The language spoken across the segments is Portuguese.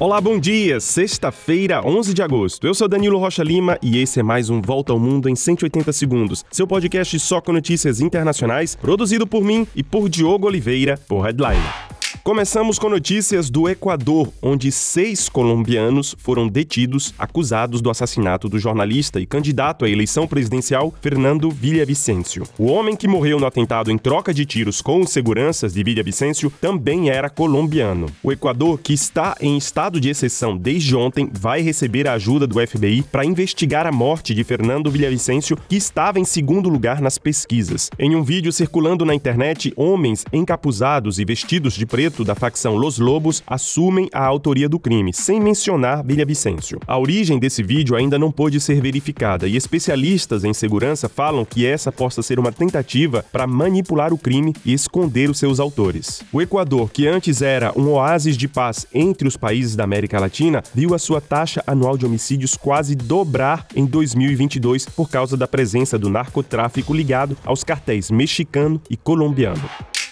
Olá, bom dia! Sexta-feira, 11 de agosto. Eu sou Danilo Rocha Lima e esse é mais um Volta ao Mundo em 180 segundos. Seu podcast só com notícias internacionais, produzido por mim e por Diogo Oliveira, por Headline. Começamos com notícias do Equador, onde seis colombianos foram detidos acusados do assassinato do jornalista e candidato à eleição presidencial Fernando Villavicencio. O homem que morreu no atentado em troca de tiros com os seguranças de Villavicencio também era colombiano. O Equador, que está em estado de exceção desde ontem, vai receber a ajuda do FBI para investigar a morte de Fernando Villavicencio, que estava em segundo lugar nas pesquisas. Em um vídeo circulando na internet, homens encapuzados e vestidos de preto da facção Los Lobos assumem a autoria do crime, sem mencionar Vicencio. A origem desse vídeo ainda não pôde ser verificada e especialistas em segurança falam que essa possa ser uma tentativa para manipular o crime e esconder os seus autores. O Equador, que antes era um oásis de paz entre os países da América Latina, viu a sua taxa anual de homicídios quase dobrar em 2022 por causa da presença do narcotráfico ligado aos cartéis mexicano e colombiano.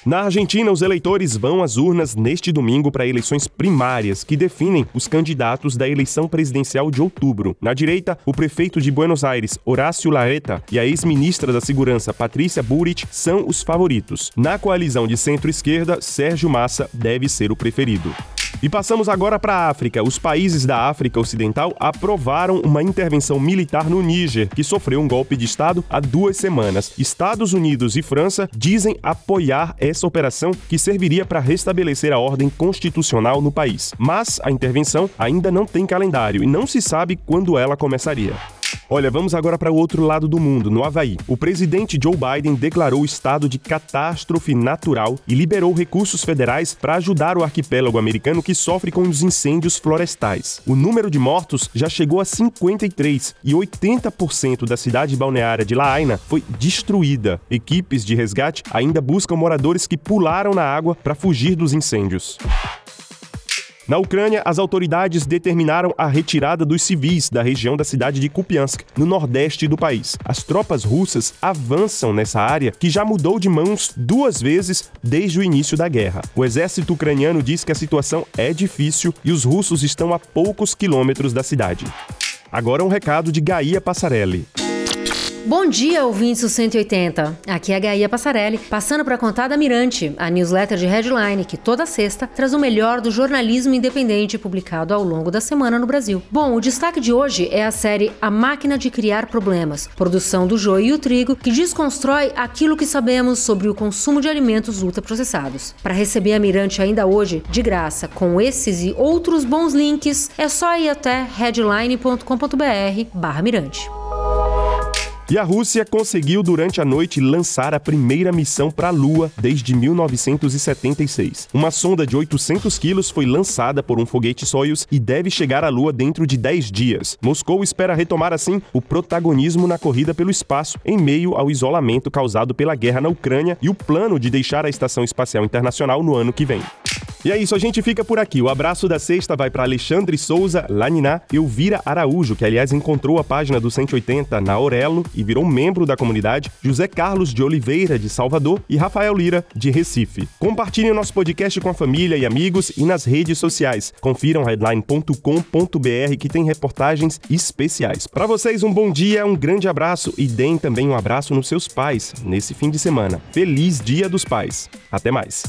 Na Argentina, os eleitores vão às urnas neste domingo para eleições primárias que definem os candidatos da eleição presidencial de outubro. Na direita, o prefeito de Buenos Aires, Horácio Lareta, e a ex-ministra da Segurança, Patrícia Burrit, são os favoritos. Na coalizão de centro-esquerda, Sérgio Massa deve ser o preferido. E passamos agora para a África. Os países da África Ocidental aprovaram uma intervenção militar no Níger, que sofreu um golpe de Estado há duas semanas. Estados Unidos e França dizem apoiar essa operação que serviria para restabelecer a ordem constitucional no país. Mas a intervenção ainda não tem calendário e não se sabe quando ela começaria. Olha, vamos agora para o outro lado do mundo, no Havaí. O presidente Joe Biden declarou estado de catástrofe natural e liberou recursos federais para ajudar o arquipélago americano que sofre com os incêndios florestais. O número de mortos já chegou a 53 e 80% da cidade balneária de Lahaina foi destruída. Equipes de resgate ainda buscam moradores que pularam na água para fugir dos incêndios. Na Ucrânia, as autoridades determinaram a retirada dos civis da região da cidade de Kupiansk, no nordeste do país. As tropas russas avançam nessa área que já mudou de mãos duas vezes desde o início da guerra. O exército ucraniano diz que a situação é difícil e os russos estão a poucos quilômetros da cidade. Agora um recado de Gaia Passarelli. Bom dia, ouvintes do 180. Aqui é a Gaia Passarelli, passando para contar da Mirante, a newsletter de headline que toda sexta traz o melhor do jornalismo independente publicado ao longo da semana no Brasil. Bom, o destaque de hoje é a série A Máquina de Criar Problemas, produção do Joio e o Trigo, que desconstrói aquilo que sabemos sobre o consumo de alimentos ultraprocessados. Para receber a Mirante ainda hoje, de graça, com esses e outros bons links, é só ir até headline.com.br/mirante. E a Rússia conseguiu durante a noite lançar a primeira missão para a Lua desde 1976. Uma sonda de 800 quilos foi lançada por um foguete Soyuz e deve chegar à Lua dentro de 10 dias. Moscou espera retomar assim o protagonismo na corrida pelo espaço em meio ao isolamento causado pela guerra na Ucrânia e o plano de deixar a Estação Espacial Internacional no ano que vem. E é isso, a gente fica por aqui. O abraço da sexta vai para Alexandre Souza, Laniná, Elvira Araújo, que aliás encontrou a página do 180 na Aurelo e virou membro da comunidade, José Carlos de Oliveira, de Salvador, e Rafael Lira, de Recife. Compartilhem nosso podcast com a família e amigos e nas redes sociais. Confiram headline.com.br que tem reportagens especiais. Para vocês, um bom dia, um grande abraço e deem também um abraço nos seus pais nesse fim de semana. Feliz Dia dos Pais. Até mais.